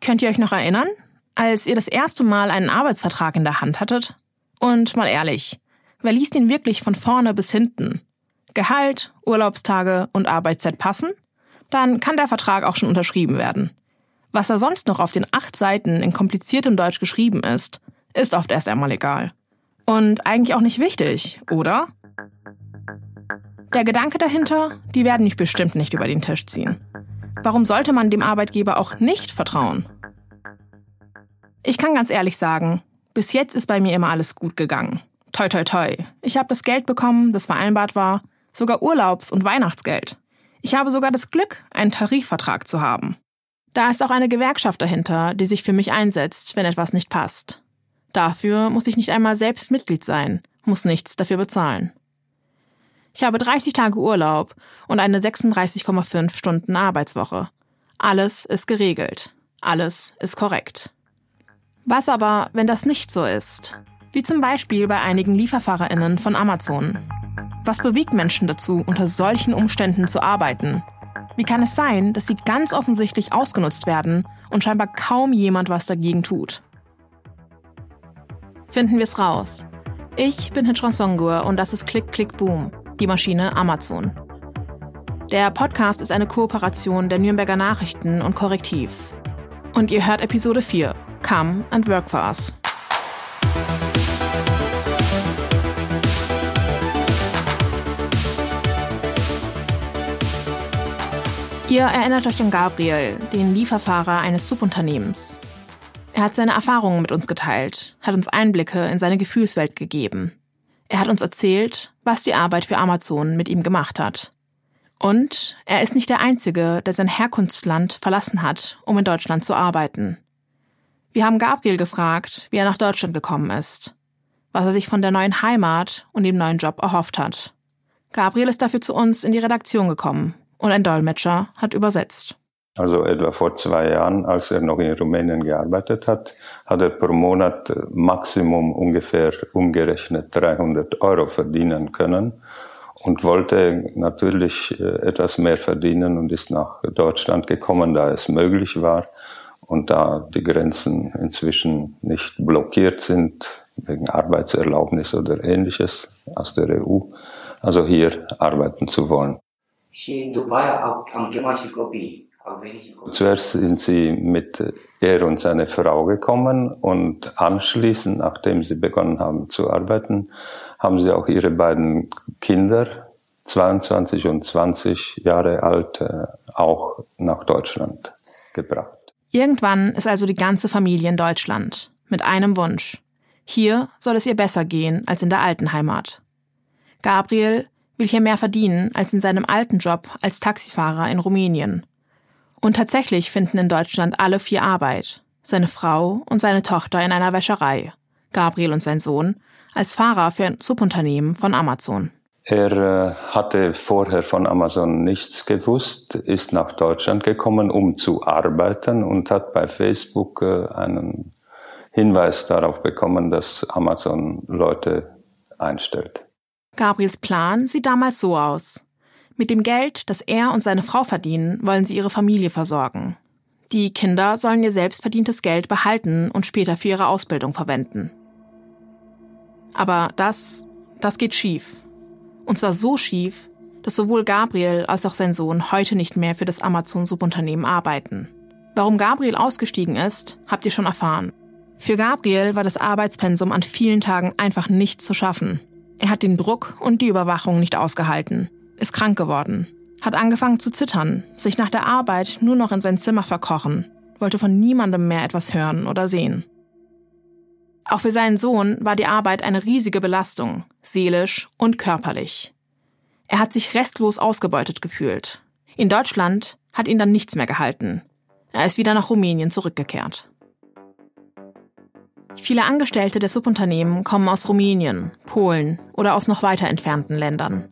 Könnt ihr euch noch erinnern, als ihr das erste Mal einen Arbeitsvertrag in der Hand hattet? Und mal ehrlich, wer liest ihn wirklich von vorne bis hinten? Gehalt, Urlaubstage und Arbeitszeit passen? Dann kann der Vertrag auch schon unterschrieben werden. Was da sonst noch auf den acht Seiten in kompliziertem Deutsch geschrieben ist, ist oft erst einmal egal. Und eigentlich auch nicht wichtig, oder? Der Gedanke dahinter, die werden mich bestimmt nicht über den Tisch ziehen. Warum sollte man dem Arbeitgeber auch nicht vertrauen? Ich kann ganz ehrlich sagen, bis jetzt ist bei mir immer alles gut gegangen. Toi, toi, toi. Ich habe das Geld bekommen, das vereinbart war, sogar Urlaubs- und Weihnachtsgeld. Ich habe sogar das Glück, einen Tarifvertrag zu haben. Da ist auch eine Gewerkschaft dahinter, die sich für mich einsetzt, wenn etwas nicht passt. Dafür muss ich nicht einmal selbst Mitglied sein, muss nichts dafür bezahlen. Ich habe 30 Tage Urlaub und eine 36,5 Stunden Arbeitswoche. Alles ist geregelt. Alles ist korrekt. Was aber, wenn das nicht so ist? Wie zum Beispiel bei einigen LieferfahrerInnen von Amazon. Was bewegt Menschen dazu, unter solchen Umständen zu arbeiten? Wie kann es sein, dass sie ganz offensichtlich ausgenutzt werden und scheinbar kaum jemand was dagegen tut? Finden wir es raus. Ich bin Hitchran Songur und das ist Click Click Boom, die Maschine Amazon. Der Podcast ist eine Kooperation der Nürnberger Nachrichten und Korrektiv. Und ihr hört Episode 4, Come and Work for Us. Ihr erinnert euch an Gabriel, den Lieferfahrer eines Subunternehmens. Er hat seine Erfahrungen mit uns geteilt, hat uns Einblicke in seine Gefühlswelt gegeben. Er hat uns erzählt, was die Arbeit für Amazon mit ihm gemacht hat. Und er ist nicht der Einzige, der sein Herkunftsland verlassen hat, um in Deutschland zu arbeiten. Wir haben Gabriel gefragt, wie er nach Deutschland gekommen ist, was er sich von der neuen Heimat und dem neuen Job erhofft hat. Gabriel ist dafür zu uns in die Redaktion gekommen und ein Dolmetscher hat übersetzt. Also etwa vor zwei Jahren, als er noch in Rumänien gearbeitet hat, hat er pro Monat Maximum ungefähr umgerechnet 300 Euro verdienen können und wollte natürlich äh, etwas mehr verdienen und ist nach Deutschland gekommen, da es möglich war und da die Grenzen inzwischen nicht blockiert sind wegen Arbeitserlaubnis oder ähnliches aus der EU, also hier arbeiten zu wollen. Zuerst sind sie mit er und seine Frau gekommen und anschließend, nachdem sie begonnen haben zu arbeiten, haben sie auch ihre beiden Kinder, 22 und 20 Jahre alt, äh, auch nach Deutschland gebracht. Irgendwann ist also die ganze Familie in Deutschland mit einem Wunsch. Hier soll es ihr besser gehen als in der alten Heimat. Gabriel will hier mehr verdienen als in seinem alten Job als Taxifahrer in Rumänien. Und tatsächlich finden in Deutschland alle vier Arbeit. Seine Frau und seine Tochter in einer Wäscherei. Gabriel und sein Sohn als Fahrer für ein Subunternehmen von Amazon. Er äh, hatte vorher von Amazon nichts gewusst, ist nach Deutschland gekommen, um zu arbeiten und hat bei Facebook äh, einen Hinweis darauf bekommen, dass Amazon Leute einstellt. Gabriels Plan sieht damals so aus. Mit dem Geld, das er und seine Frau verdienen, wollen sie ihre Familie versorgen. Die Kinder sollen ihr selbstverdientes Geld behalten und später für ihre Ausbildung verwenden. Aber das, das geht schief. Und zwar so schief, dass sowohl Gabriel als auch sein Sohn heute nicht mehr für das Amazon-Subunternehmen arbeiten. Warum Gabriel ausgestiegen ist, habt ihr schon erfahren. Für Gabriel war das Arbeitspensum an vielen Tagen einfach nicht zu schaffen. Er hat den Druck und die Überwachung nicht ausgehalten, ist krank geworden, hat angefangen zu zittern, sich nach der Arbeit nur noch in sein Zimmer verkrochen, wollte von niemandem mehr etwas hören oder sehen. Auch für seinen Sohn war die Arbeit eine riesige Belastung, seelisch und körperlich. Er hat sich restlos ausgebeutet gefühlt. In Deutschland hat ihn dann nichts mehr gehalten. Er ist wieder nach Rumänien zurückgekehrt. Viele Angestellte der Subunternehmen kommen aus Rumänien, Polen oder aus noch weiter entfernten Ländern.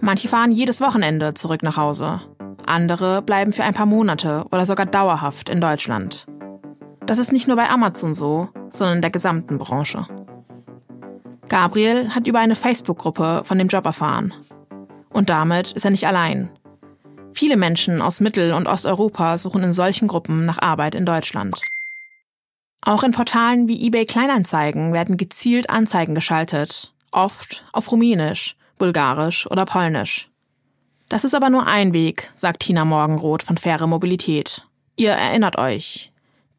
Manche fahren jedes Wochenende zurück nach Hause. Andere bleiben für ein paar Monate oder sogar dauerhaft in Deutschland. Das ist nicht nur bei Amazon so, sondern in der gesamten Branche. Gabriel hat über eine Facebook-Gruppe von dem Job erfahren. Und damit ist er nicht allein. Viele Menschen aus Mittel- und Osteuropa suchen in solchen Gruppen nach Arbeit in Deutschland. Auch in Portalen wie eBay Kleinanzeigen werden gezielt Anzeigen geschaltet, oft auf Rumänisch, Bulgarisch oder Polnisch. Das ist aber nur ein Weg, sagt Tina Morgenroth von Faire Mobilität. Ihr erinnert euch.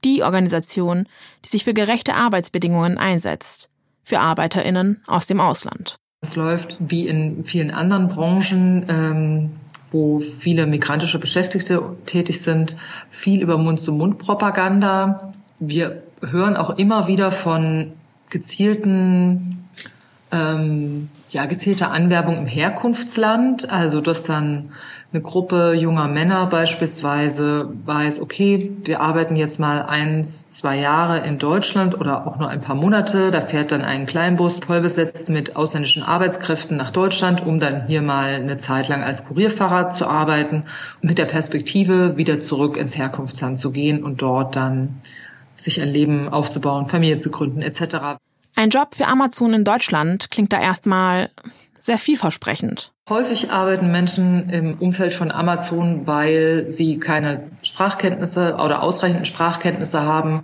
Die Organisation, die sich für gerechte Arbeitsbedingungen einsetzt. Für ArbeiterInnen aus dem Ausland. Es läuft wie in vielen anderen Branchen, ähm, wo viele migrantische Beschäftigte tätig sind, viel über Mund-zu-Mund-Propaganda. Wir hören auch immer wieder von gezielten ähm, ja, gezielte Anwerbung im Herkunftsland, also dass dann eine Gruppe junger Männer beispielsweise weiß, okay, wir arbeiten jetzt mal eins, zwei Jahre in Deutschland oder auch nur ein paar Monate. Da fährt dann ein Kleinbus vollbesetzt mit ausländischen Arbeitskräften nach Deutschland, um dann hier mal eine Zeit lang als Kurierfahrer zu arbeiten und mit der Perspektive wieder zurück ins Herkunftsland zu gehen und dort dann sich ein Leben aufzubauen, Familie zu gründen etc. Ein Job für Amazon in Deutschland klingt da erstmal sehr vielversprechend. Häufig arbeiten Menschen im Umfeld von Amazon, weil sie keine Sprachkenntnisse oder ausreichend Sprachkenntnisse haben,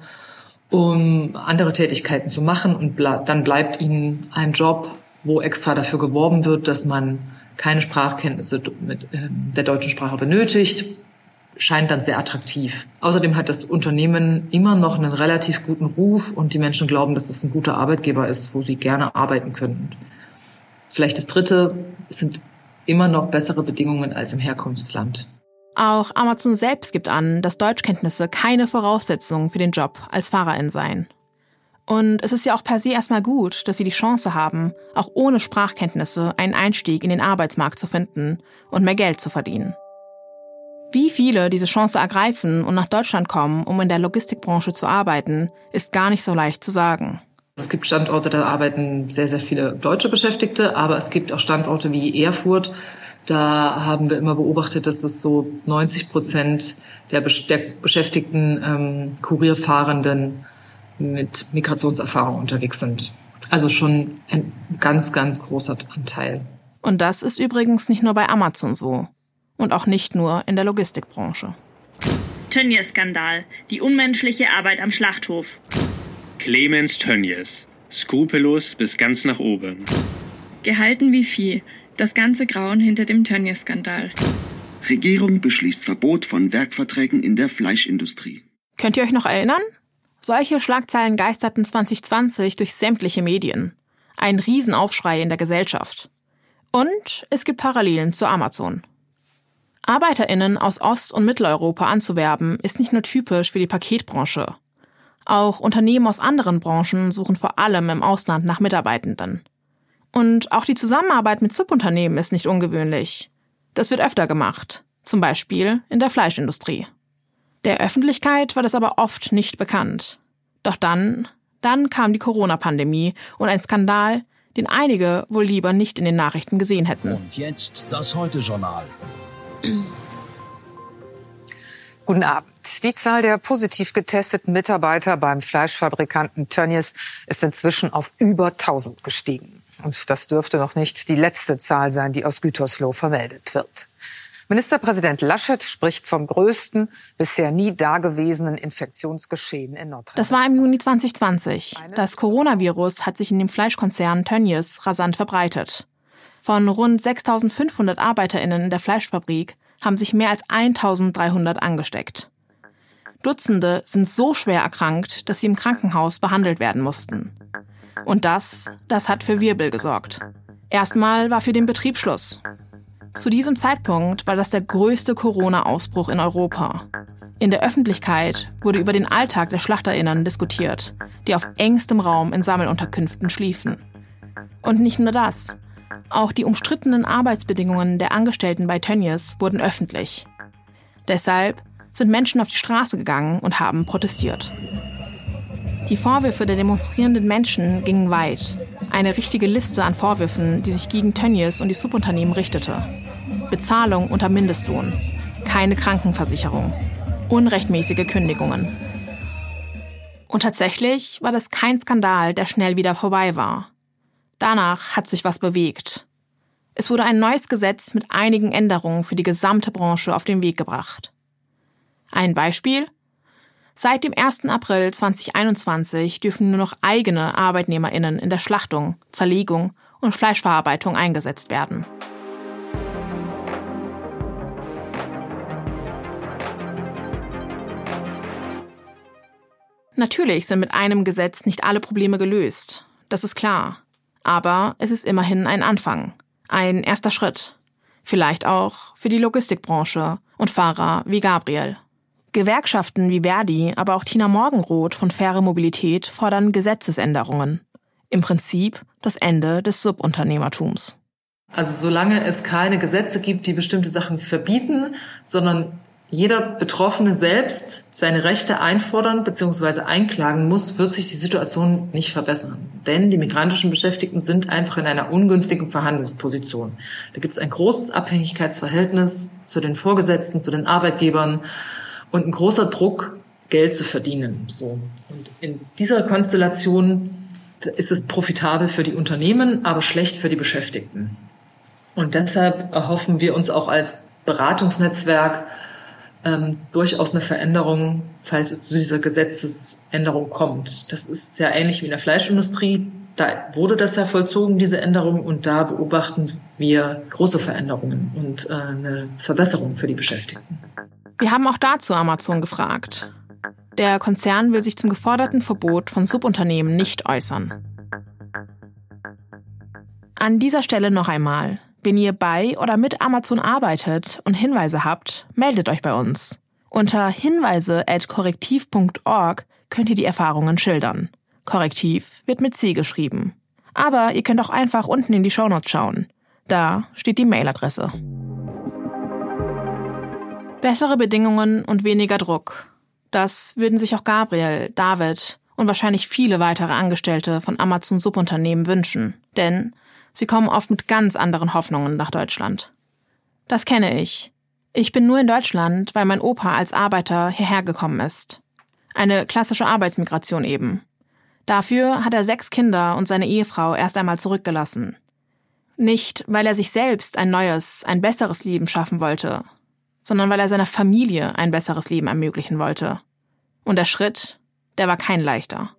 um andere Tätigkeiten zu machen. Und dann bleibt ihnen ein Job, wo extra dafür geworben wird, dass man keine Sprachkenntnisse mit ähm, der deutschen Sprache benötigt, scheint dann sehr attraktiv. Außerdem hat das Unternehmen immer noch einen relativ guten Ruf und die Menschen glauben, dass es ein guter Arbeitgeber ist, wo sie gerne arbeiten können. Vielleicht das Dritte sind immer noch bessere Bedingungen als im Herkunftsland. Auch Amazon selbst gibt an, dass Deutschkenntnisse keine Voraussetzung für den Job als Fahrerin seien. Und es ist ja auch per se erstmal gut, dass sie die Chance haben, auch ohne Sprachkenntnisse einen Einstieg in den Arbeitsmarkt zu finden und mehr Geld zu verdienen. Wie viele diese Chance ergreifen und nach Deutschland kommen, um in der Logistikbranche zu arbeiten, ist gar nicht so leicht zu sagen. Es gibt Standorte, da arbeiten sehr, sehr viele deutsche Beschäftigte, aber es gibt auch Standorte wie Erfurt. Da haben wir immer beobachtet, dass es so 90 Prozent der, beschäftigten ähm, Kurierfahrenden mit Migrationserfahrung unterwegs sind. Also schon ein ganz, ganz großer Anteil. Und das ist übrigens nicht nur bei Amazon so und auch nicht nur in der Logistikbranche. Tönnies-Skandal, die unmenschliche Arbeit am Schlachthof. Clemens Tönnies, skrupellos bis ganz nach oben. Gehalten wie Vieh, das ganze Grauen hinter dem Tönnies-Skandal. Regierung beschließt Verbot von Werkverträgen in der Fleischindustrie. Könnt ihr euch noch erinnern? Solche Schlagzeilen geisterten 2020 durch sämtliche Medien. Ein Riesenaufschrei in der Gesellschaft. Und es gibt Parallelen zu Amazon. ArbeiterInnen aus Ost- und Mitteleuropa anzuwerben, ist nicht nur typisch für die Paketbranche. Auch Unternehmen aus anderen Branchen suchen vor allem im Ausland nach Mitarbeitenden. Und auch die Zusammenarbeit mit Subunternehmen ist nicht ungewöhnlich. Das wird öfter gemacht, zum Beispiel in der Fleischindustrie. Der Öffentlichkeit war das aber oft nicht bekannt. Doch dann, dann kam die Corona-Pandemie und ein Skandal, den einige wohl lieber nicht in den Nachrichten gesehen hätten. Und jetzt das Heute-Journal. Guten Abend. Die Zahl der positiv getesteten Mitarbeiter beim Fleischfabrikanten Tönnies ist inzwischen auf über 1000 gestiegen. Und das dürfte noch nicht die letzte Zahl sein, die aus Gütersloh vermeldet wird. Ministerpräsident Laschet spricht vom größten, bisher nie dagewesenen Infektionsgeschehen in Nordrhein-Westfalen. Das war im Juni 2020. Das Coronavirus hat sich in dem Fleischkonzern Tönnies rasant verbreitet. Von rund 6500 ArbeiterInnen in der Fleischfabrik haben sich mehr als 1300 angesteckt. Dutzende sind so schwer erkrankt, dass sie im Krankenhaus behandelt werden mussten. Und das, das hat für Wirbel gesorgt. Erstmal war für den Betrieb Schluss. Zu diesem Zeitpunkt war das der größte Corona-Ausbruch in Europa. In der Öffentlichkeit wurde über den Alltag der Schlachterinnen diskutiert, die auf engstem Raum in Sammelunterkünften schliefen. Und nicht nur das. Auch die umstrittenen Arbeitsbedingungen der Angestellten bei Tönnies wurden öffentlich. Deshalb sind Menschen auf die Straße gegangen und haben protestiert. Die Vorwürfe der demonstrierenden Menschen gingen weit. Eine richtige Liste an Vorwürfen, die sich gegen Tönnies und die Subunternehmen richtete. Bezahlung unter Mindestlohn, keine Krankenversicherung, unrechtmäßige Kündigungen. Und tatsächlich war das kein Skandal, der schnell wieder vorbei war. Danach hat sich was bewegt. Es wurde ein neues Gesetz mit einigen Änderungen für die gesamte Branche auf den Weg gebracht. Ein Beispiel? Seit dem 1. April 2021 dürfen nur noch eigene ArbeitnehmerInnen in der Schlachtung, Zerlegung und Fleischverarbeitung eingesetzt werden. Natürlich sind mit einem Gesetz nicht alle Probleme gelöst. Das ist klar. Aber es ist immerhin ein Anfang. Ein erster Schritt. Vielleicht auch für die Logistikbranche und Fahrer wie Gabriel. Gewerkschaften wie Verdi, aber auch Tina Morgenroth von Faire Mobilität fordern Gesetzesänderungen. Im Prinzip das Ende des Subunternehmertums. Also solange es keine Gesetze gibt, die bestimmte Sachen verbieten, sondern jeder Betroffene selbst seine Rechte einfordern bzw. einklagen muss, wird sich die Situation nicht verbessern. Denn die migrantischen Beschäftigten sind einfach in einer ungünstigen Verhandlungsposition. Da gibt es ein großes Abhängigkeitsverhältnis zu den Vorgesetzten, zu den Arbeitgebern und ein großer Druck, Geld zu verdienen. So. Und in dieser Konstellation ist es profitabel für die Unternehmen, aber schlecht für die Beschäftigten. Und deshalb erhoffen wir uns auch als Beratungsnetzwerk ähm, durchaus eine Veränderung, falls es zu dieser Gesetzesänderung kommt. Das ist ja ähnlich wie in der Fleischindustrie. Da wurde das ja vollzogen, diese Änderung, und da beobachten wir große Veränderungen und äh, eine Verbesserung für die Beschäftigten. Wir haben auch dazu Amazon gefragt. Der Konzern will sich zum geforderten Verbot von Subunternehmen nicht äußern. An dieser Stelle noch einmal. Wenn ihr bei oder mit Amazon arbeitet und Hinweise habt, meldet euch bei uns. Unter hinweise.korrektiv.org könnt ihr die Erfahrungen schildern. Korrektiv wird mit C geschrieben. Aber ihr könnt auch einfach unten in die Shownotes schauen. Da steht die Mailadresse. Bessere Bedingungen und weniger Druck. Das würden sich auch Gabriel, David und wahrscheinlich viele weitere Angestellte von Amazon Subunternehmen wünschen. Denn Sie kommen oft mit ganz anderen Hoffnungen nach Deutschland. Das kenne ich. Ich bin nur in Deutschland, weil mein Opa als Arbeiter hierher gekommen ist. Eine klassische Arbeitsmigration eben. Dafür hat er sechs Kinder und seine Ehefrau erst einmal zurückgelassen. Nicht, weil er sich selbst ein neues, ein besseres Leben schaffen wollte, sondern weil er seiner Familie ein besseres Leben ermöglichen wollte. Und der Schritt, der war kein leichter.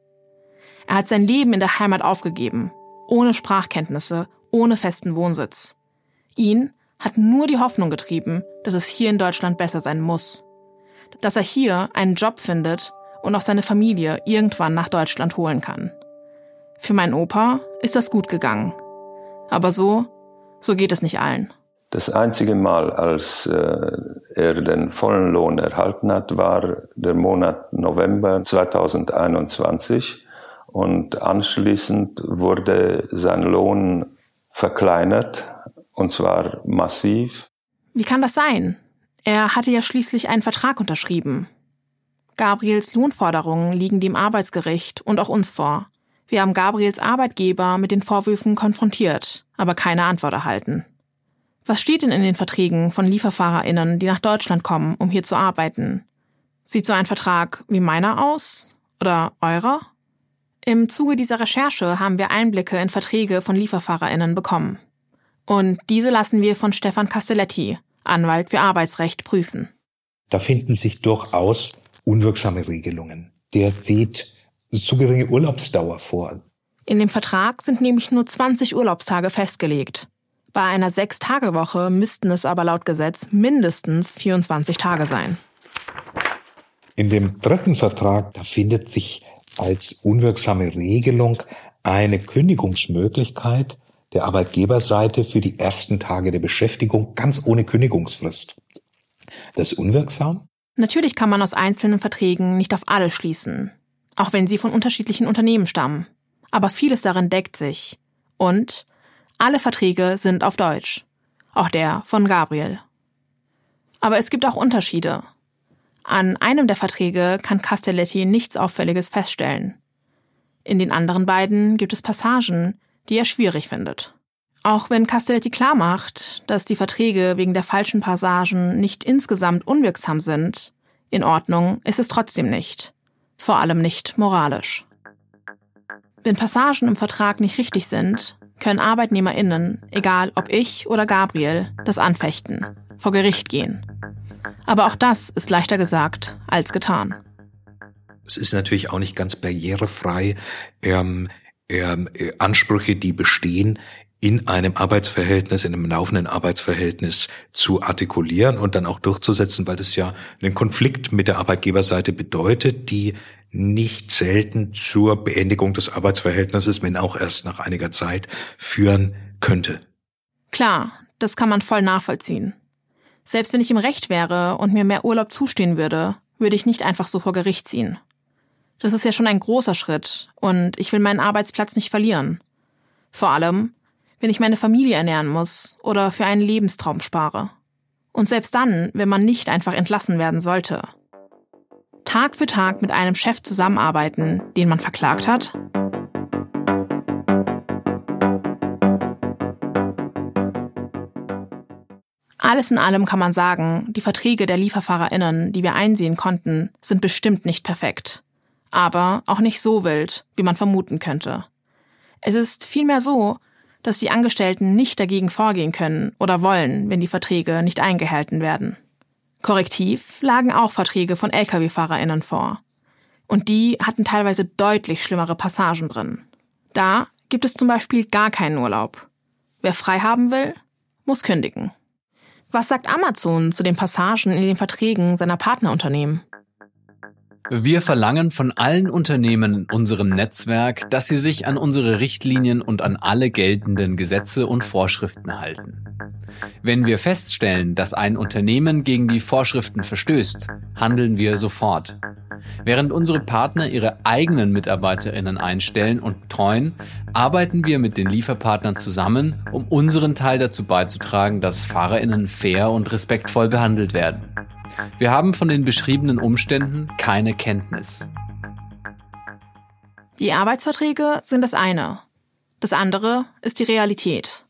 Er hat sein Leben in der Heimat aufgegeben, ohne Sprachkenntnisse, ohne festen Wohnsitz. Ihn hat nur die Hoffnung getrieben, dass es hier in Deutschland besser sein muss. Dass er hier einen Job findet und auch seine Familie irgendwann nach Deutschland holen kann. Für meinen Opa ist das gut gegangen. Aber so, so geht es nicht allen. Das einzige Mal, als äh, er den vollen Lohn erhalten hat, war der Monat November 2021 und anschließend wurde sein Lohn verkleinert und zwar massiv. Wie kann das sein? Er hatte ja schließlich einen Vertrag unterschrieben. Gabriels Lohnforderungen liegen dem Arbeitsgericht und auch uns vor. Wir haben Gabriels Arbeitgeber mit den Vorwürfen konfrontiert, aber keine Antwort erhalten. Was steht denn in den Verträgen von LieferfahrerInnen, die nach Deutschland kommen, um hier zu arbeiten? Sieht so ein Vertrag wie meiner aus? Oder eurer? Im Zuge dieser Recherche haben wir Einblicke in Verträge von LieferfahrerInnen bekommen. Und diese lassen wir von Stefan Castelletti, Anwalt für Arbeitsrecht, prüfen. Da finden sich durchaus unwirksame Regelungen. Der sieht zu geringe Urlaubsdauer vor. In dem Vertrag sind nämlich nur 20 Urlaubstage festgelegt. Bei einer Sechs-Tage-Woche müssten es aber laut Gesetz mindestens 24 Tage sein. In dem dritten Vertrag, da findet sich als unwirksame Regelung eine Kündigungsmöglichkeit der Arbeitgeberseite für die ersten Tage der Beschäftigung ganz ohne Kündigungsfrist. Das ist unwirksam? Natürlich kann man aus einzelnen Verträgen nicht auf alle schließen, auch wenn sie von unterschiedlichen Unternehmen stammen. Aber vieles darin deckt sich. Und alle Verträge sind auf Deutsch. Auch der von Gabriel. Aber es gibt auch Unterschiede. An einem der Verträge kann Castelletti nichts Auffälliges feststellen. In den anderen beiden gibt es Passagen, die er schwierig findet. Auch wenn Castelletti klarmacht, dass die Verträge wegen der falschen Passagen nicht insgesamt unwirksam sind, in Ordnung ist es trotzdem nicht. Vor allem nicht moralisch. Wenn Passagen im Vertrag nicht richtig sind, können ArbeitnehmerInnen, egal ob ich oder Gabriel, das anfechten, vor Gericht gehen. Aber auch das ist leichter gesagt als getan. Es ist natürlich auch nicht ganz barrierefrei, ähm, ähm, äh, Ansprüche, die bestehen, in einem Arbeitsverhältnis, in einem laufenden Arbeitsverhältnis zu artikulieren und dann auch durchzusetzen, weil das ja einen Konflikt mit der Arbeitgeberseite bedeutet, die nicht selten zur Beendigung des Arbeitsverhältnisses, wenn auch erst nach einiger Zeit, führen könnte. Klar, das kann man voll nachvollziehen. Selbst wenn ich im Recht wäre und mir mehr Urlaub zustehen würde, würde ich nicht einfach so vor Gericht ziehen. Das ist ja schon ein großer Schritt und ich will meinen Arbeitsplatz nicht verlieren. Vor allem, wenn ich meine Familie ernähren muss oder für einen Lebenstraum spare. Und selbst dann, wenn man nicht einfach entlassen werden sollte. Tag für Tag mit einem Chef zusammenarbeiten, den man verklagt hat? Alles in allem kann man sagen, die Verträge der Lieferfahrerinnen, die wir einsehen konnten, sind bestimmt nicht perfekt. Aber auch nicht so wild, wie man vermuten könnte. Es ist vielmehr so, dass die Angestellten nicht dagegen vorgehen können oder wollen, wenn die Verträge nicht eingehalten werden. Korrektiv lagen auch Verträge von Lkw-FahrerInnen vor. Und die hatten teilweise deutlich schlimmere Passagen drin. Da gibt es zum Beispiel gar keinen Urlaub. Wer frei haben will, muss kündigen. Was sagt Amazon zu den Passagen in den Verträgen seiner Partnerunternehmen? Wir verlangen von allen Unternehmen in unserem Netzwerk, dass sie sich an unsere Richtlinien und an alle geltenden Gesetze und Vorschriften halten. Wenn wir feststellen, dass ein Unternehmen gegen die Vorschriften verstößt, handeln wir sofort. Während unsere Partner ihre eigenen Mitarbeiterinnen einstellen und treuen, arbeiten wir mit den Lieferpartnern zusammen, um unseren Teil dazu beizutragen, dass Fahrerinnen fair und respektvoll behandelt werden. Wir haben von den beschriebenen Umständen keine Kenntnis. Die Arbeitsverträge sind das eine. Das andere ist die Realität.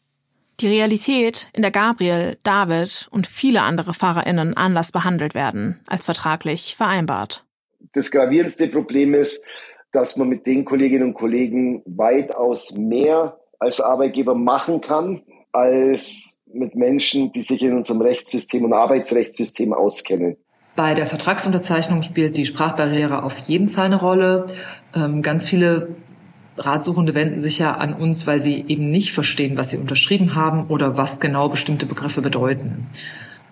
Die Realität, in der Gabriel, David und viele andere FahrerInnen anders behandelt werden, als vertraglich vereinbart. Das gravierendste Problem ist, dass man mit den Kolleginnen und Kollegen weitaus mehr als Arbeitgeber machen kann, als mit Menschen, die sich in unserem Rechtssystem und Arbeitsrechtssystem auskennen. Bei der Vertragsunterzeichnung spielt die Sprachbarriere auf jeden Fall eine Rolle. Ähm, ganz viele Ratsuchende wenden sich ja an uns, weil sie eben nicht verstehen, was sie unterschrieben haben oder was genau bestimmte Begriffe bedeuten.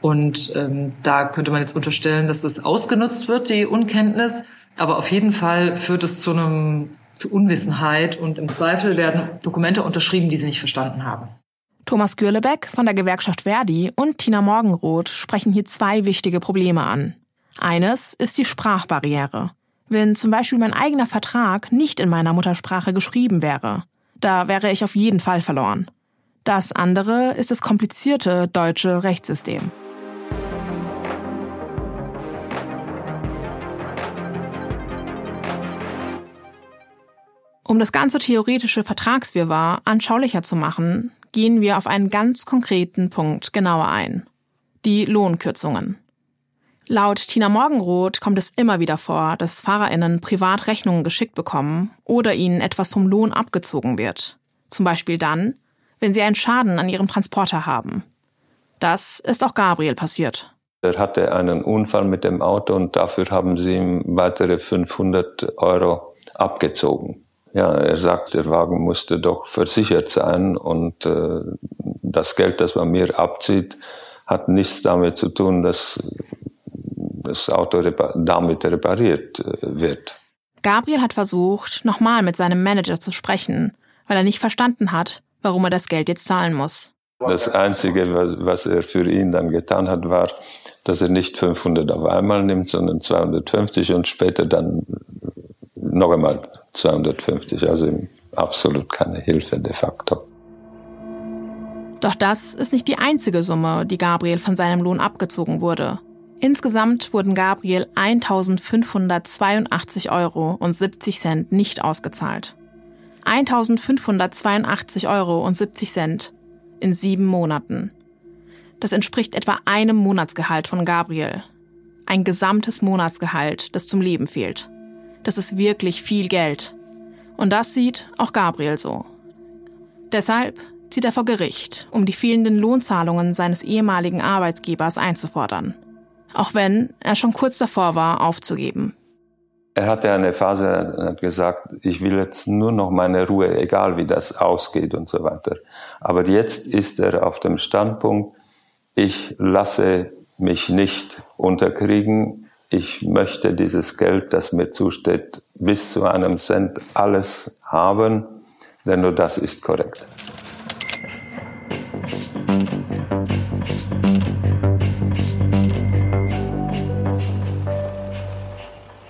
Und ähm, da könnte man jetzt unterstellen, dass das ausgenutzt wird, die Unkenntnis. Aber auf jeden Fall führt es zu einem zu Unwissenheit und im Zweifel werden Dokumente unterschrieben, die sie nicht verstanden haben. Thomas Gürlebeck von der Gewerkschaft Verdi und Tina Morgenroth sprechen hier zwei wichtige Probleme an. Eines ist die Sprachbarriere. Wenn zum Beispiel mein eigener Vertrag nicht in meiner Muttersprache geschrieben wäre, da wäre ich auf jeden Fall verloren. Das andere ist das komplizierte deutsche Rechtssystem. Um das ganze theoretische Vertragswirrwarr anschaulicher zu machen, gehen wir auf einen ganz konkreten Punkt genauer ein. Die Lohnkürzungen. Laut Tina Morgenroth kommt es immer wieder vor, dass FahrerInnen privat Rechnungen geschickt bekommen oder ihnen etwas vom Lohn abgezogen wird. Zum Beispiel dann, wenn sie einen Schaden an ihrem Transporter haben. Das ist auch Gabriel passiert. Er hatte einen Unfall mit dem Auto und dafür haben sie ihm weitere 500 Euro abgezogen ja, er sagt, der Wagen musste doch versichert sein und äh, das Geld, das man mir abzieht, hat nichts damit zu tun, dass das Auto repar damit repariert äh, wird. Gabriel hat versucht, nochmal mit seinem Manager zu sprechen, weil er nicht verstanden hat, warum er das Geld jetzt zahlen muss. Das Einzige, was, was er für ihn dann getan hat, war, dass er nicht 500 auf einmal nimmt, sondern 250 und später dann noch einmal 250, also absolut keine Hilfe de facto. Doch das ist nicht die einzige Summe, die Gabriel von seinem Lohn abgezogen wurde. Insgesamt wurden Gabriel 1582 Euro und 70 Cent nicht ausgezahlt. 1582 Euro und 70 Cent in sieben Monaten. Das entspricht etwa einem Monatsgehalt von Gabriel. Ein gesamtes Monatsgehalt, das zum Leben fehlt. Das ist wirklich viel Geld. Und das sieht auch Gabriel so. Deshalb zieht er vor Gericht, um die fehlenden Lohnzahlungen seines ehemaligen Arbeitsgebers einzufordern. Auch wenn er schon kurz davor war, aufzugeben. Er hatte eine Phase, er hat gesagt, ich will jetzt nur noch meine Ruhe, egal wie das ausgeht und so weiter. Aber jetzt ist er auf dem Standpunkt, ich lasse mich nicht unterkriegen. Ich möchte dieses Geld, das mir zusteht, bis zu einem Cent alles haben, denn nur das ist korrekt.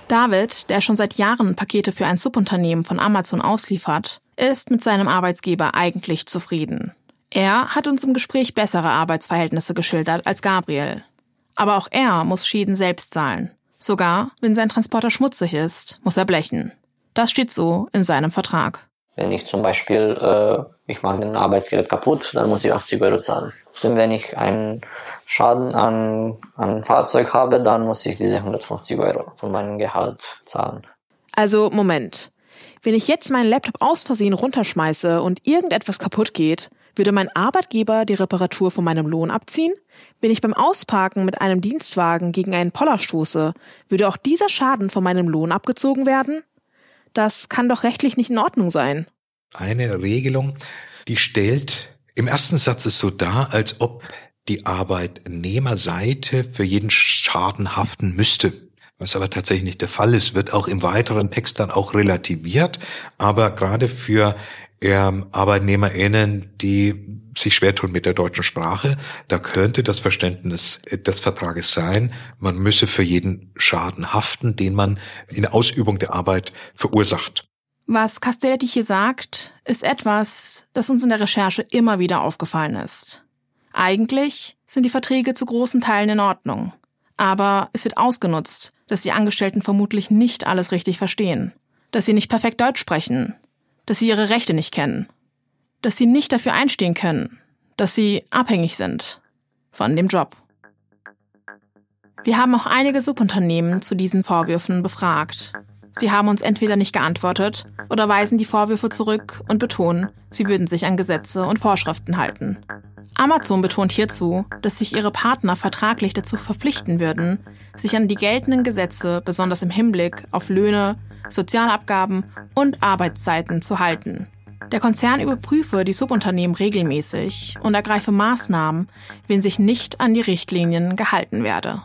David, der schon seit Jahren Pakete für ein Subunternehmen von Amazon ausliefert, ist mit seinem Arbeitsgeber eigentlich zufrieden. Er hat uns im Gespräch bessere Arbeitsverhältnisse geschildert als Gabriel. Aber auch er muss Schäden selbst zahlen. Sogar wenn sein Transporter schmutzig ist, muss er blechen. Das steht so in seinem Vertrag. Wenn ich zum Beispiel, äh, ich mache ein Arbeitsgerät kaputt, dann muss ich 80 Euro zahlen. Und wenn ich einen Schaden an, an Fahrzeug habe, dann muss ich diese 150 Euro von meinem Gehalt zahlen. Also Moment. Wenn ich jetzt meinen Laptop aus Versehen runterschmeiße und irgendetwas kaputt geht, würde mein Arbeitgeber die Reparatur von meinem Lohn abziehen? Wenn ich beim Ausparken mit einem Dienstwagen gegen einen Poller stoße, würde auch dieser Schaden von meinem Lohn abgezogen werden? Das kann doch rechtlich nicht in Ordnung sein. Eine Regelung, die stellt im ersten Satz es so dar, als ob die Arbeitnehmerseite für jeden Schaden haften müsste. Was aber tatsächlich nicht der Fall ist, wird auch im weiteren Text dann auch relativiert. Aber gerade für ähm, ArbeitnehmerInnen, die sich schwer tun mit der deutschen Sprache, da könnte das Verständnis des Vertrages sein, man müsse für jeden Schaden haften, den man in der Ausübung der Arbeit verursacht. Was Castelletti hier sagt, ist etwas, das uns in der Recherche immer wieder aufgefallen ist. Eigentlich sind die Verträge zu großen Teilen in Ordnung. Aber es wird ausgenutzt, dass die Angestellten vermutlich nicht alles richtig verstehen, dass sie nicht perfekt Deutsch sprechen, dass sie ihre Rechte nicht kennen, dass sie nicht dafür einstehen können, dass sie abhängig sind von dem Job. Wir haben auch einige Subunternehmen zu diesen Vorwürfen befragt. Sie haben uns entweder nicht geantwortet oder weisen die Vorwürfe zurück und betonen, sie würden sich an Gesetze und Vorschriften halten. Amazon betont hierzu, dass sich ihre Partner vertraglich dazu verpflichten würden, sich an die geltenden Gesetze besonders im Hinblick auf Löhne, Sozialabgaben und Arbeitszeiten zu halten. Der Konzern überprüfe die Subunternehmen regelmäßig und ergreife Maßnahmen, wenn sich nicht an die Richtlinien gehalten werde.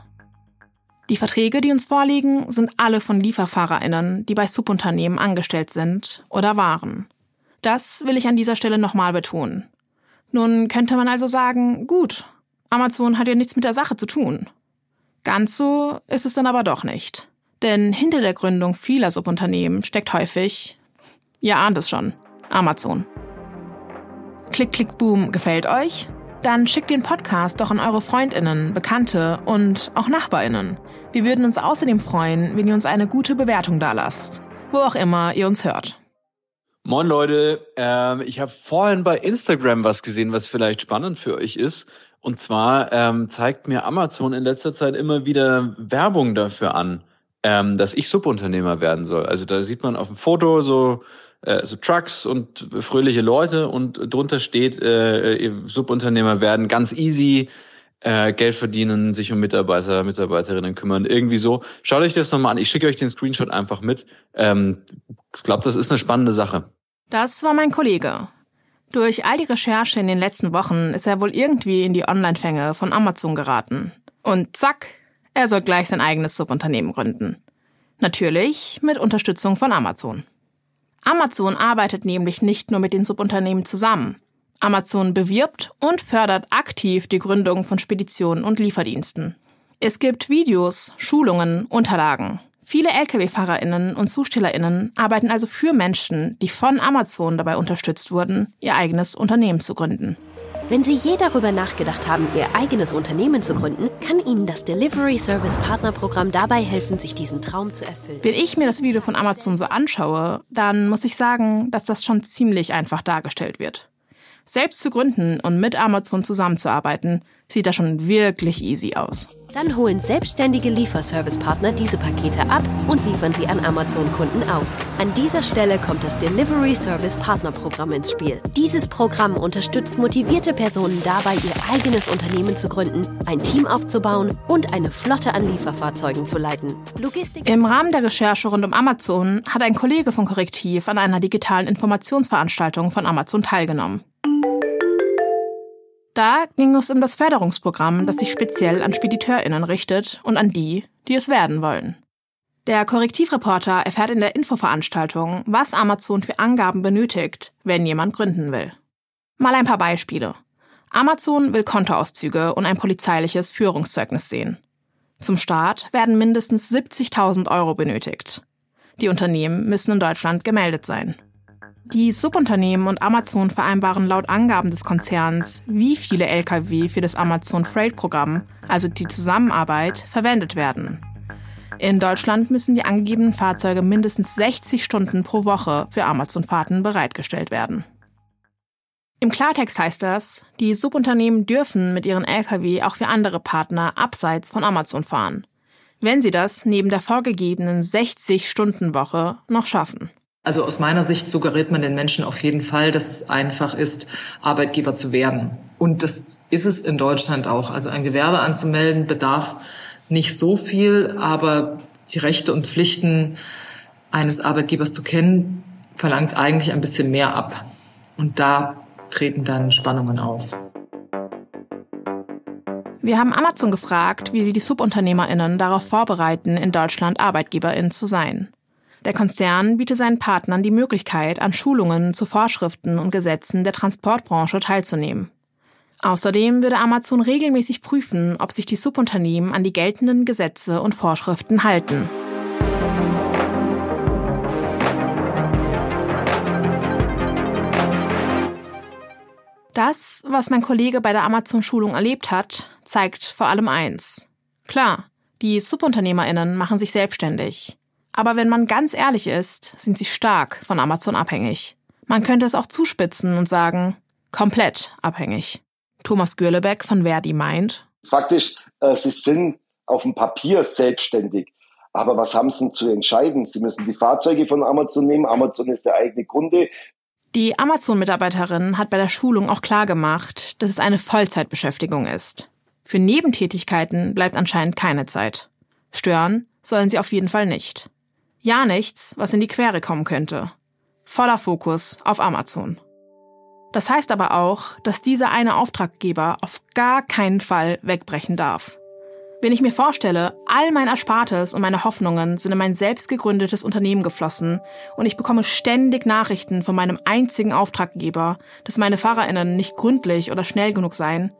Die Verträge, die uns vorliegen, sind alle von Lieferfahrerinnen, die bei Subunternehmen angestellt sind oder waren. Das will ich an dieser Stelle nochmal betonen. Nun könnte man also sagen, gut, Amazon hat ja nichts mit der Sache zu tun. Ganz so ist es dann aber doch nicht. Denn hinter der Gründung vieler Subunternehmen steckt häufig, ihr ahnt es schon, Amazon. Klick, Klick, Boom gefällt euch? Dann schickt den Podcast doch an eure Freundinnen, Bekannte und auch Nachbarinnen. Wir würden uns außerdem freuen, wenn ihr uns eine gute Bewertung dalasst, wo auch immer ihr uns hört. Moin Leute, ähm, ich habe vorhin bei Instagram was gesehen, was vielleicht spannend für euch ist. Und zwar ähm, zeigt mir Amazon in letzter Zeit immer wieder Werbung dafür an ähm, dass ich Subunternehmer werden soll. Also da sieht man auf dem Foto so äh, so Trucks und fröhliche Leute und drunter steht, äh, Subunternehmer werden ganz easy, äh, Geld verdienen, sich um Mitarbeiter, Mitarbeiterinnen kümmern, irgendwie so. Schaut euch das nochmal an. Ich schicke euch den Screenshot einfach mit. Ähm, ich glaube, das ist eine spannende Sache. Das war mein Kollege. Durch all die Recherche in den letzten Wochen ist er wohl irgendwie in die Online-Fänge von Amazon geraten. Und zack, er soll gleich sein eigenes Subunternehmen gründen. Natürlich mit Unterstützung von Amazon. Amazon arbeitet nämlich nicht nur mit den Subunternehmen zusammen. Amazon bewirbt und fördert aktiv die Gründung von Speditionen und Lieferdiensten. Es gibt Videos, Schulungen, Unterlagen. Viele Lkw-Fahrerinnen und Zustellerinnen arbeiten also für Menschen, die von Amazon dabei unterstützt wurden, ihr eigenes Unternehmen zu gründen. Wenn Sie je darüber nachgedacht haben, Ihr eigenes Unternehmen zu gründen, kann Ihnen das Delivery Service Partnerprogramm dabei helfen, sich diesen Traum zu erfüllen. Wenn ich mir das Video von Amazon so anschaue, dann muss ich sagen, dass das schon ziemlich einfach dargestellt wird. Selbst zu gründen und mit Amazon zusammenzuarbeiten, sieht das schon wirklich easy aus. Dann holen selbstständige Lieferservice-Partner diese Pakete ab und liefern sie an Amazon-Kunden aus. An dieser Stelle kommt das Delivery Service Partner Programm ins Spiel. Dieses Programm unterstützt motivierte Personen dabei, ihr eigenes Unternehmen zu gründen, ein Team aufzubauen und eine Flotte an Lieferfahrzeugen zu leiten. Logistik Im Rahmen der Recherche rund um Amazon hat ein Kollege von Korrektiv an einer digitalen Informationsveranstaltung von Amazon teilgenommen. Da ging es um das Förderungsprogramm, das sich speziell an SpediteurInnen richtet und an die, die es werden wollen. Der Korrektivreporter erfährt in der Infoveranstaltung, was Amazon für Angaben benötigt, wenn jemand gründen will. Mal ein paar Beispiele. Amazon will Kontoauszüge und ein polizeiliches Führungszeugnis sehen. Zum Start werden mindestens 70.000 Euro benötigt. Die Unternehmen müssen in Deutschland gemeldet sein. Die Subunternehmen und Amazon vereinbaren laut Angaben des Konzerns, wie viele Lkw für das Amazon Freight Programm, also die Zusammenarbeit, verwendet werden. In Deutschland müssen die angegebenen Fahrzeuge mindestens 60 Stunden pro Woche für Amazon-Fahrten bereitgestellt werden. Im Klartext heißt das, die Subunternehmen dürfen mit ihren Lkw auch für andere Partner abseits von Amazon fahren, wenn sie das neben der vorgegebenen 60-Stunden-Woche noch schaffen. Also aus meiner Sicht suggeriert man den Menschen auf jeden Fall, dass es einfach ist, Arbeitgeber zu werden. Und das ist es in Deutschland auch. Also ein Gewerbe anzumelden bedarf nicht so viel, aber die Rechte und Pflichten eines Arbeitgebers zu kennen, verlangt eigentlich ein bisschen mehr ab. Und da treten dann Spannungen auf. Wir haben Amazon gefragt, wie sie die Subunternehmerinnen darauf vorbereiten, in Deutschland Arbeitgeberin zu sein. Der Konzern bietet seinen Partnern die Möglichkeit, an Schulungen zu Vorschriften und Gesetzen der Transportbranche teilzunehmen. Außerdem würde Amazon regelmäßig prüfen, ob sich die Subunternehmen an die geltenden Gesetze und Vorschriften halten. Das, was mein Kollege bei der Amazon-Schulung erlebt hat, zeigt vor allem eins. Klar, die Subunternehmerinnen machen sich selbstständig. Aber wenn man ganz ehrlich ist, sind sie stark von Amazon abhängig. Man könnte es auch zuspitzen und sagen, komplett abhängig. Thomas Gürlebeck von Verdi meint. Faktisch, äh, sie sind auf dem Papier selbstständig. Aber was haben sie zu entscheiden? Sie müssen die Fahrzeuge von Amazon nehmen. Amazon ist der eigene Kunde. Die Amazon-Mitarbeiterin hat bei der Schulung auch klar gemacht, dass es eine Vollzeitbeschäftigung ist. Für Nebentätigkeiten bleibt anscheinend keine Zeit. Stören sollen sie auf jeden Fall nicht. Ja nichts, was in die Quere kommen könnte. Voller Fokus auf Amazon. Das heißt aber auch, dass dieser eine Auftraggeber auf gar keinen Fall wegbrechen darf. Wenn ich mir vorstelle, all mein Erspartes und meine Hoffnungen sind in mein selbst gegründetes Unternehmen geflossen und ich bekomme ständig Nachrichten von meinem einzigen Auftraggeber, dass meine FahrerInnen nicht gründlich oder schnell genug seien,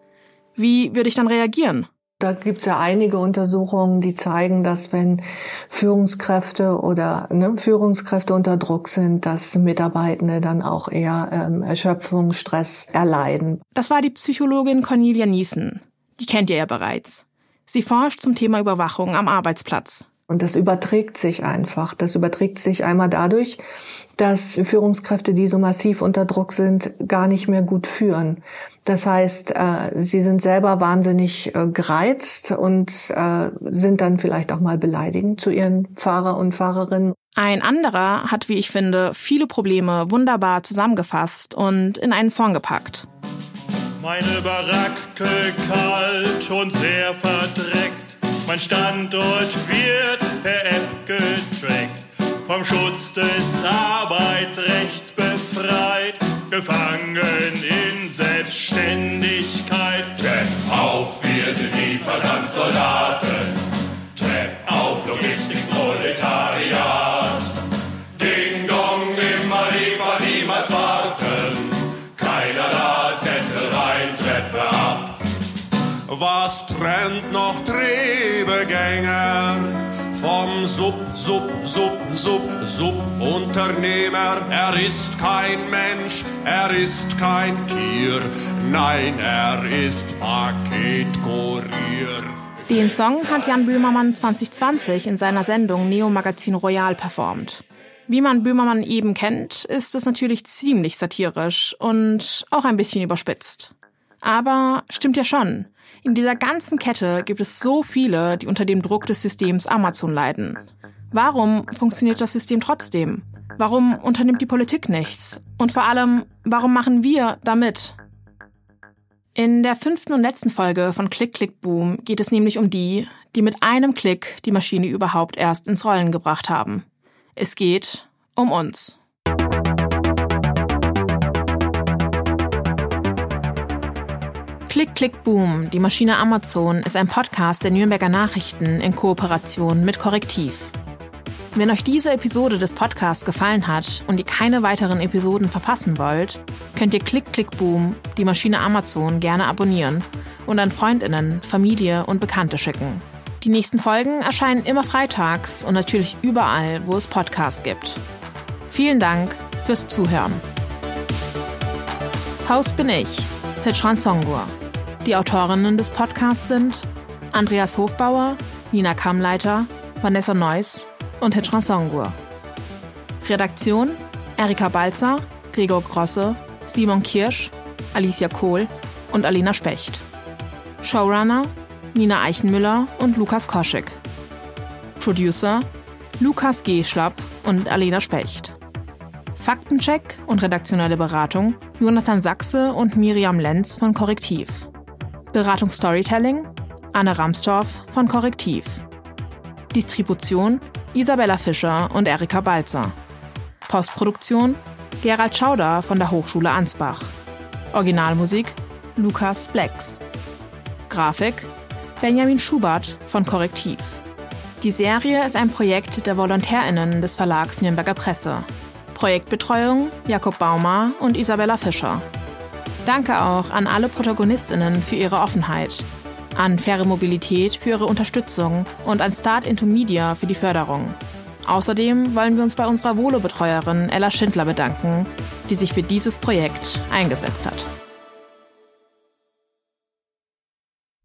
wie würde ich dann reagieren? Da gibt es ja einige Untersuchungen, die zeigen, dass wenn Führungskräfte oder ne, Führungskräfte unter Druck sind, dass Mitarbeitende dann auch eher ähm, Erschöpfung, Stress erleiden. Das war die Psychologin Cornelia Niesen. Die kennt ihr ja bereits. Sie forscht zum Thema Überwachung am Arbeitsplatz. Und das überträgt sich einfach. Das überträgt sich einmal dadurch, dass Führungskräfte, die so massiv unter Druck sind, gar nicht mehr gut führen. Das heißt, äh, sie sind selber wahnsinnig äh, gereizt und äh, sind dann vielleicht auch mal beleidigend zu ihren Fahrer und Fahrerinnen. Ein anderer hat, wie ich finde, viele Probleme wunderbar zusammengefasst und in einen Song gepackt. Meine Baracke kalt und sehr verdreckt. Mein Standort wird per App getrackt. Vom Schutz des Arbeitsrechts befreit gefangen in Selbstständigkeit. Trepp auf, wir sind die Versandsoldaten. Trepp auf, Logistikproletariat. Ding dong, immer liefer, niemals warten. Keiner da, Zettel rein, Treppe ab. Was trennt noch Trebegänger? Vom Sub, Sub, Sub, Sub, Subunternehmer. Er ist kein Mensch, er ist kein Tier, nein, er ist Paketkurier. Den Song hat Jan Böhmermann 2020 in seiner Sendung Neo Magazin Royal performt. Wie man Böhmermann eben kennt, ist es natürlich ziemlich satirisch und auch ein bisschen überspitzt. Aber stimmt ja schon. In dieser ganzen Kette gibt es so viele, die unter dem Druck des Systems Amazon leiden. Warum funktioniert das System trotzdem? Warum unternimmt die Politik nichts? Und vor allem, warum machen wir damit? In der fünften und letzten Folge von Click Click Boom geht es nämlich um die, die mit einem Klick die Maschine überhaupt erst ins Rollen gebracht haben. Es geht um uns. Klick, Klick, Boom, die Maschine Amazon ist ein Podcast der Nürnberger Nachrichten in Kooperation mit Korrektiv. Wenn euch diese Episode des Podcasts gefallen hat und ihr keine weiteren Episoden verpassen wollt, könnt ihr Klick, Klick, Boom, die Maschine Amazon gerne abonnieren und an Freundinnen, Familie und Bekannte schicken. Die nächsten Folgen erscheinen immer freitags und natürlich überall, wo es Podcasts gibt. Vielen Dank fürs Zuhören. Host bin ich, Hitchran Songur. Die Autorinnen des Podcasts sind Andreas Hofbauer, Nina Kammleiter, Vanessa Neuss und Hitchran Songur. Redaktion Erika Balzer, Gregor Grosse, Simon Kirsch, Alicia Kohl und Alina Specht. Showrunner Nina Eichenmüller und Lukas Koschek. Producer Lukas G. Schlapp und Alena Specht. Faktencheck und redaktionelle Beratung Jonathan Sachse und Miriam Lenz von Korrektiv. Beratung Storytelling Anne Ramstorff von Korrektiv. Distribution Isabella Fischer und Erika Balzer. Postproduktion Gerald Schauder von der Hochschule Ansbach. Originalmusik Lukas Blacks. Grafik Benjamin Schubert von Korrektiv. Die Serie ist ein Projekt der VolontärInnen des Verlags Nürnberger Presse. Projektbetreuung Jakob Baumer und Isabella Fischer. Danke auch an alle Protagonistinnen für ihre Offenheit, an Faire Mobilität für ihre Unterstützung und an Start into Media für die Förderung. Außerdem wollen wir uns bei unserer Volo-Betreuerin Ella Schindler bedanken, die sich für dieses Projekt eingesetzt hat.